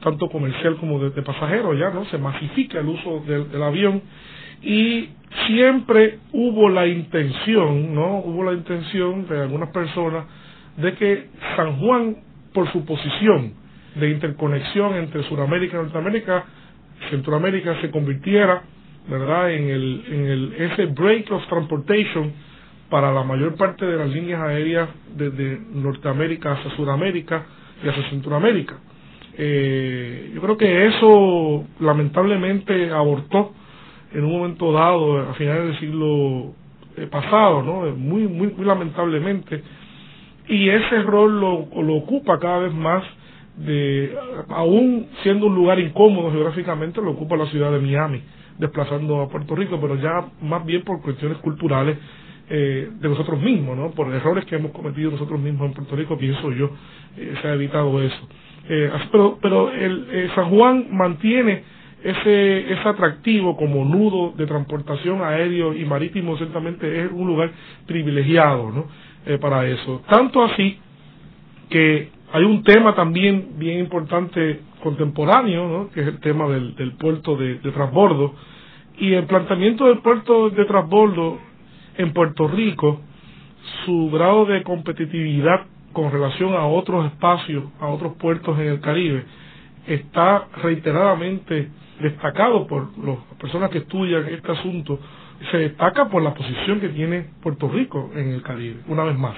tanto comercial como de, pasajeros, ya no se masifica el uso del, avión y siempre hubo la intención, ¿no? Hubo la intención de algunas personas de que San Juan, por su posición de interconexión entre Sudamérica y Norteamérica, Centroamérica se convirtiera, ¿verdad?, en el, en el, ese break of transportation para la mayor parte de las líneas aéreas desde Norteamérica hacia Sudamérica y hacia Centroamérica. Eh, yo creo que eso lamentablemente abortó en un momento dado, a finales del siglo eh, pasado, ¿no? Muy, muy, muy lamentablemente. Y ese rol lo, lo ocupa cada vez más, de, aún siendo un lugar incómodo geográficamente, lo ocupa la ciudad de Miami, desplazando a Puerto Rico, pero ya más bien por cuestiones culturales eh, de nosotros mismos, ¿no? Por errores que hemos cometido nosotros mismos en Puerto Rico, pienso yo, eh, se ha evitado eso. Eh, pero pero el, eh, San Juan mantiene ese, ese atractivo como nudo de transportación aéreo y marítimo, ciertamente es un lugar privilegiado ¿no? Para eso. Tanto así que hay un tema también bien importante contemporáneo, ¿no? que es el tema del, del puerto de, de transbordo. Y el planteamiento del puerto de transbordo en Puerto Rico, su grado de competitividad con relación a otros espacios, a otros puertos en el Caribe, está reiteradamente destacado por las personas que estudian este asunto, se destaca por la posición que tiene Puerto Rico en el Caribe, una vez más.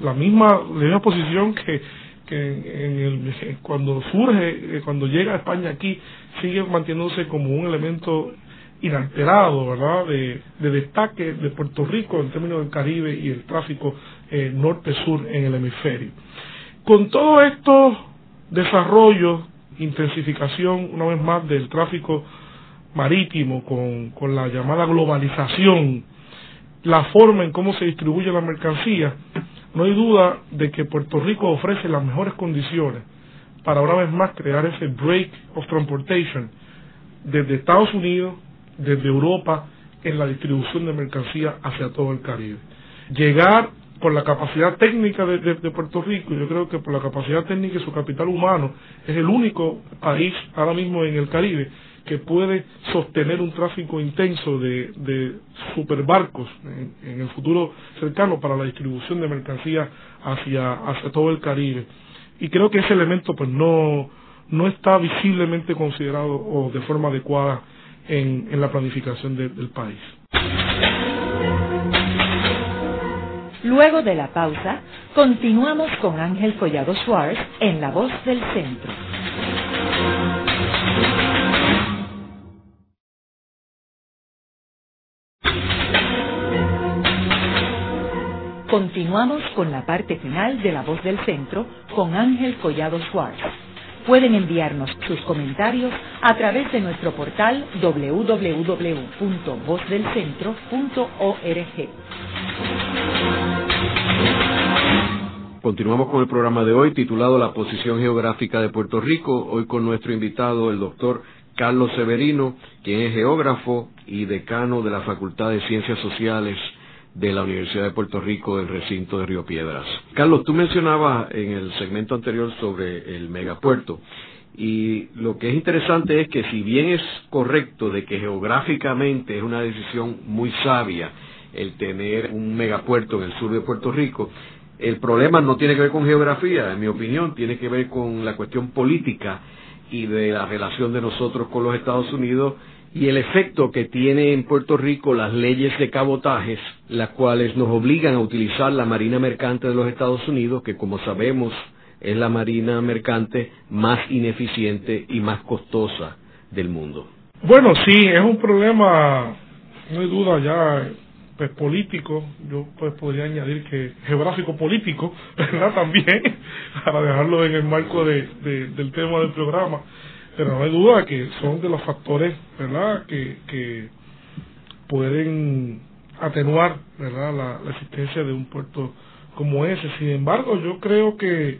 La misma, la misma posición que, que en el, cuando surge, eh, cuando llega a España aquí, sigue manteniéndose como un elemento inalterado, ¿verdad?, de, de destaque de Puerto Rico en términos del Caribe y el tráfico eh, norte-sur en el hemisferio. Con todo estos desarrollos, intensificación, una vez más, del tráfico marítimo, con, con la llamada globalización, la forma en cómo se distribuye la mercancía, no hay duda de que Puerto Rico ofrece las mejores condiciones para una vez más crear ese break of transportation desde Estados Unidos, desde Europa, en la distribución de mercancía hacia todo el Caribe. Llegar por la capacidad técnica de, Puerto Rico, yo creo que por la capacidad técnica y su capital humano, es el único país ahora mismo en el Caribe que puede sostener un tráfico intenso de, superbarcos en, en, el futuro cercano para la distribución de mercancías hacia, hacia todo el Caribe. Y creo que ese elemento pues no, no está visiblemente considerado o de forma adecuada en, en la planificación del país.
Luego de la pausa, continuamos con Ángel Collado Schwartz en La Voz del Centro. Continuamos con la parte final de La Voz del Centro con Ángel Collado Schwartz. Pueden enviarnos sus comentarios a través de nuestro portal www.vozdelcentro.org.
Continuamos con el programa de hoy titulado La posición geográfica de Puerto Rico, hoy con nuestro invitado, el doctor Carlos Severino, quien es geógrafo y decano de la Facultad de Ciencias Sociales de la Universidad de Puerto Rico del recinto de Río Piedras. Carlos, tú mencionabas en el segmento anterior sobre el megapuerto y lo que es interesante es que si bien es correcto de que geográficamente es una decisión muy sabia el tener un megapuerto en el sur de Puerto Rico, el problema no tiene que ver con geografía, en mi opinión, tiene que ver con la cuestión política y de la relación de nosotros con los Estados Unidos y el efecto que tiene en Puerto Rico las leyes de cabotajes, las cuales nos obligan a utilizar la Marina Mercante de los Estados Unidos, que como sabemos es la Marina Mercante más ineficiente y más costosa del mundo.
Bueno, sí, es un problema, no hay duda ya, pues político, yo pues podría añadir que geográfico político, ¿verdad? También, para dejarlo en el marco de, del tema del programa pero no hay duda que son de los factores verdad que, que pueden atenuar verdad la, existencia de un puerto como ese. Sin embargo yo creo que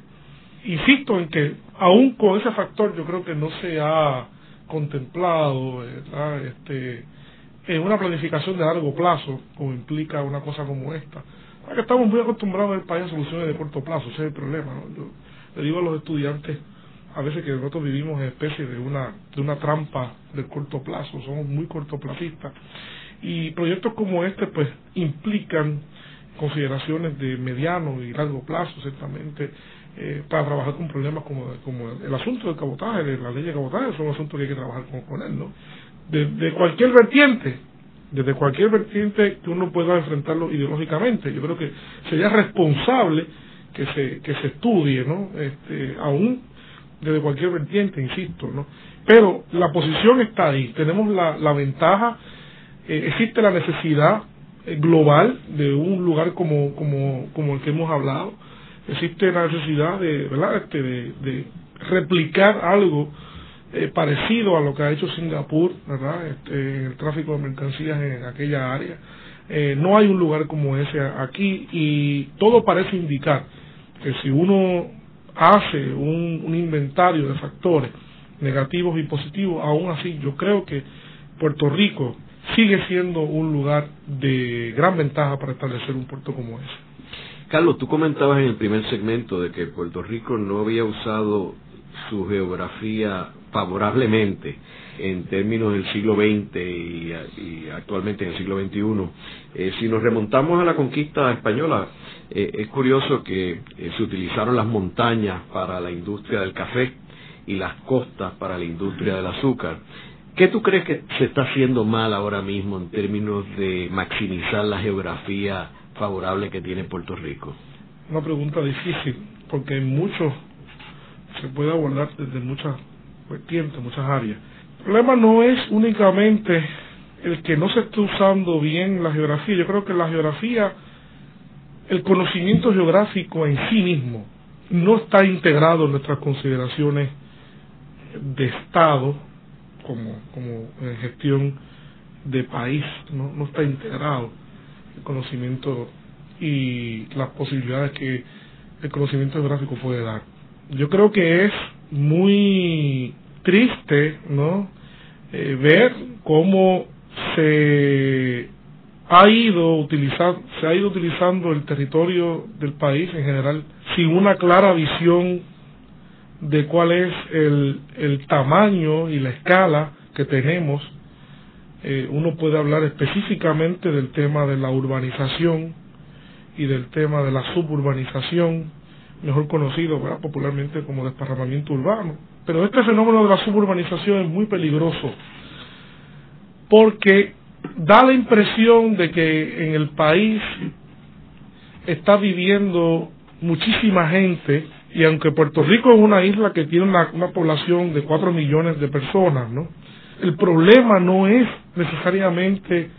insisto en que aún con ese factor yo creo que no se ha contemplado ¿verdad? este en una planificación de largo plazo como implica una cosa como esta. Que estamos muy acostumbrados en el país a soluciones de corto plazo ese es el problema yo le digo a los estudiantes a veces que nosotros vivimos en especie de una, de una trampa de corto plazo, somos muy cortoplacistas. Y proyectos como este pues implican consideraciones de mediano y largo plazo, ciertamente, eh, para trabajar con problemas como, como el asunto del cabotaje, la ley de cabotaje, son asuntos que hay que trabajar con, él, ¿no? De, de cualquier vertiente, desde cualquier vertiente que uno pueda enfrentarlo ideológicamente. Yo creo que sería responsable que se, que se estudie, ¿no? Este, aún desde cualquier vertiente, insisto, ¿no? Pero la posición está ahí, tenemos la, la ventaja, eh, existe la necesidad eh, global de un lugar como, como, como el que hemos hablado, existe la necesidad de, ¿verdad? Este, de, replicar algo eh, parecido a lo que ha hecho Singapur, ¿verdad? Este, el tráfico de mercancías en aquella área. No hay un lugar como ese aquí y todo parece indicar que si uno hace un, un inventario de factores negativos y positivos, aún así yo creo que Puerto Rico sigue siendo un lugar de gran ventaja para establecer un puerto como ese.
Carlos, tú comentabas en el primer segmento de que Puerto Rico no había usado su geografía favorablemente en términos del siglo XX y, actualmente en el siglo XXI. Eh, si nos remontamos a la conquista española, eh, es curioso que eh, se utilizaron las montañas para la industria del café y las costas para la industria del azúcar. ¿Qué tú crees que se está haciendo mal ahora mismo en términos de maximizar la geografía favorable que tiene Puerto Rico?
Una pregunta difícil, porque en muchos se puede abordar desde muchas vertientes, muchas áreas. El problema no es únicamente el que no se esté usando bien la geografía. Yo creo que la geografía el conocimiento geográfico en sí mismo no está integrado en nuestras consideraciones de Estado como, como en gestión de país, no, no está integrado el conocimiento y las posibilidades que el conocimiento geográfico puede dar. Yo creo que es muy triste, ¿no? Eh, ver cómo se ha ido utilizar, se ha ido utilizando el territorio del país en general sin una clara visión de cuál es el, el tamaño y la escala que tenemos. Eh, uno puede hablar específicamente del tema de la urbanización y del tema de la suburbanización, mejor conocido popularmente como desparramamiento urbano. Pero este fenómeno de la suburbanización es muy peligroso porque da la impresión de que en el país está viviendo muchísima gente y aunque Puerto Rico es una isla que tiene una, población de cuatro millones de personas, ¿no? El problema no es necesariamente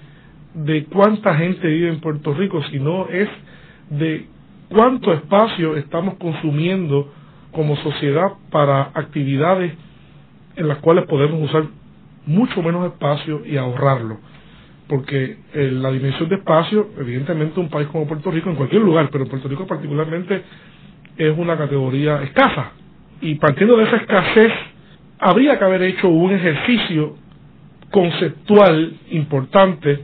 de cuánta gente vive en Puerto Rico, sino es de cuánto espacio estamos consumiendo como sociedad para actividades en las cuales podemos usar mucho menos espacio y ahorrarlo porque eh, la dimensión de espacio, evidentemente un país como Puerto Rico, en cualquier lugar, pero Puerto Rico particularmente, es una categoría escasa. Y partiendo de esa escasez, habría que haber hecho un ejercicio conceptual importante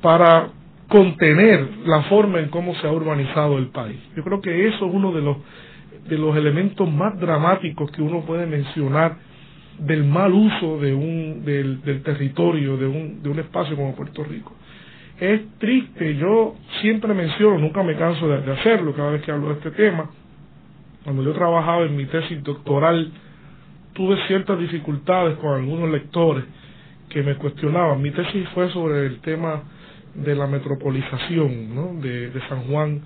para contener la forma en cómo se ha urbanizado el país. Yo creo que eso es uno de los de los elementos más dramáticos que uno puede mencionar del mal uso de un, del, del territorio, de un, de un espacio como Puerto Rico. Es triste, yo siempre menciono, nunca me canso de, hacerlo cada vez que hablo de este tema. Cuando yo trabajaba en mi tesis doctoral, tuve ciertas dificultades con algunos lectores que me cuestionaban. Mi tesis fue sobre el tema de la metropolización ¿no? de, San Juan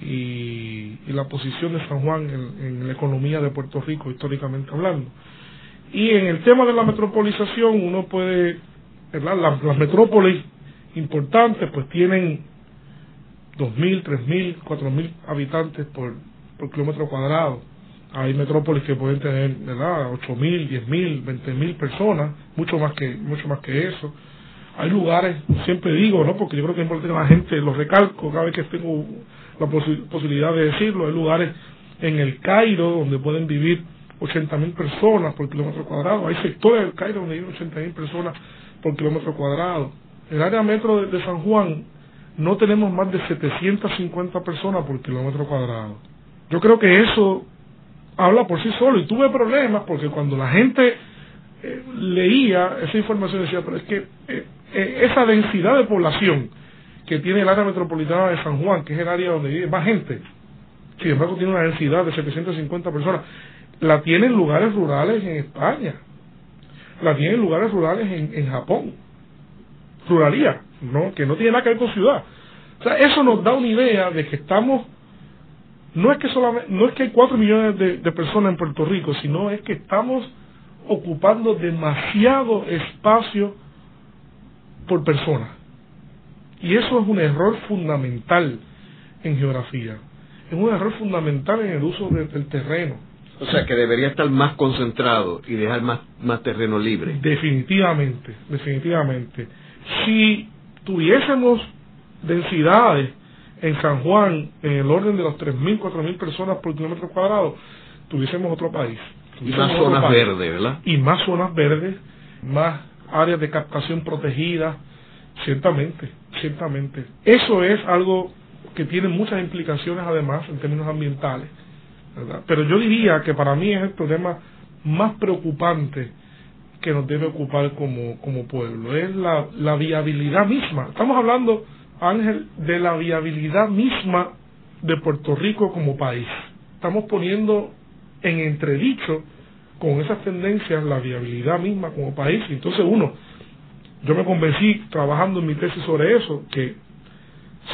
y, la posición de San Juan en, la economía de Puerto Rico, históricamente hablando. Y en el tema de la metropolización, uno puede. Las, metrópolis importantes pues tienen 2.000, 3.000, 4.000 habitantes por, por kilómetro cuadrado. Hay metrópolis que pueden tener, ¿verdad? 8.000, 10.000, 20.000 personas, mucho más que mucho más que eso. Hay lugares, siempre digo, ¿no? Porque yo creo que es importante que la gente lo recalco cada vez que tengo la posibilidad de decirlo. Hay lugares en el Cairo donde pueden vivir 80.000 personas por kilómetro cuadrado. Hay sectores del Cairo donde viven 80.000 personas por kilómetro cuadrado. El área metro de San Juan no tenemos más de 750 personas por kilómetro cuadrado. Yo creo que eso habla por sí solo y tuve problemas porque cuando la gente eh, leía esa información decía, pero es que eh, eh, esa densidad de población que tiene el área metropolitana de San Juan, que es el área donde vive más gente, sin embargo tiene una densidad de 750 personas, la tiene en lugares rurales en España, la tiene en lugares rurales en, en Japón, ruralía, ¿no? que no tiene nada que ver con ciudad. O sea, eso nos da una idea de que estamos, no es que solamente, no es que hay cuatro millones de, de personas en Puerto Rico, sino es que estamos ocupando demasiado espacio por persona. Y eso es un error fundamental en geografía. Es un error fundamental en el uso del terreno.
O sea, que debería estar más concentrado y dejar más, más terreno libre.
Definitivamente, definitivamente. Si tuviésemos densidades en San Juan en el orden de los 3.000, 4.000 personas por kilómetro cuadrado, tuviésemos otro país.
y más zonas verdes, ¿verdad?
Y más zonas verdes, más áreas de captación protegidas, ciertamente, ciertamente. Eso es algo que tiene muchas implicaciones además en términos ambientales, Pero yo diría que para mí es el problema más preocupante que nos debe ocupar como, como pueblo, es la, la viabilidad misma. Estamos hablando, Ángel, de la viabilidad misma de Puerto Rico como país. Estamos poniendo en entredicho con esas tendencias la viabilidad misma como país. Entonces uno, yo me convencí trabajando en mi tesis sobre eso, que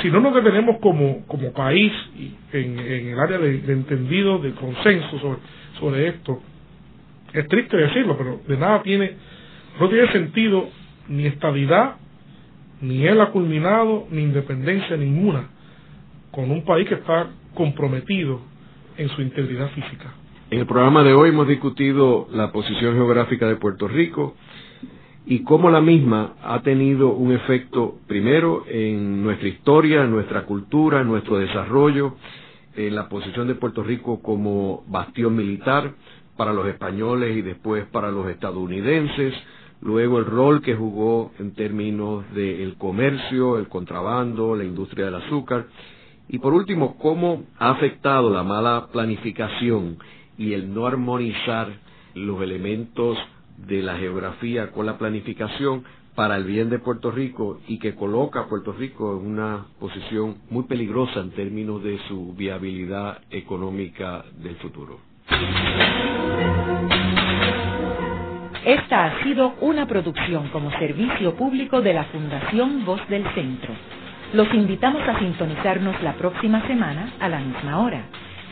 si no nos detenemos como, como país en, en el área de, de entendido, de consenso sobre, sobre esto, es triste decirlo, pero de nada tiene, no tiene sentido ni estabilidad, ni él ha culminado, ni independencia ninguna, con un país que está comprometido en su integridad física.
En el programa de hoy hemos discutido la posición geográfica de Puerto Rico y cómo la misma ha tenido un efecto primero en nuestra historia, en nuestra cultura, en nuestro desarrollo, en la posición de Puerto Rico como bastión militar, para los españoles y después para los estadounidenses, luego el rol que jugó en términos del comercio, el contrabando, la industria del azúcar, y por último, cómo ha afectado la mala planificación y el no armonizar los elementos de la geografía con la planificación para el bien de Puerto Rico y que coloca a Puerto Rico en una posición muy peligrosa en términos de su viabilidad económica del futuro.
Esta ha sido una producción como servicio público de la Fundación Voz del Centro. Los invitamos a sintonizarnos la próxima semana a la misma hora.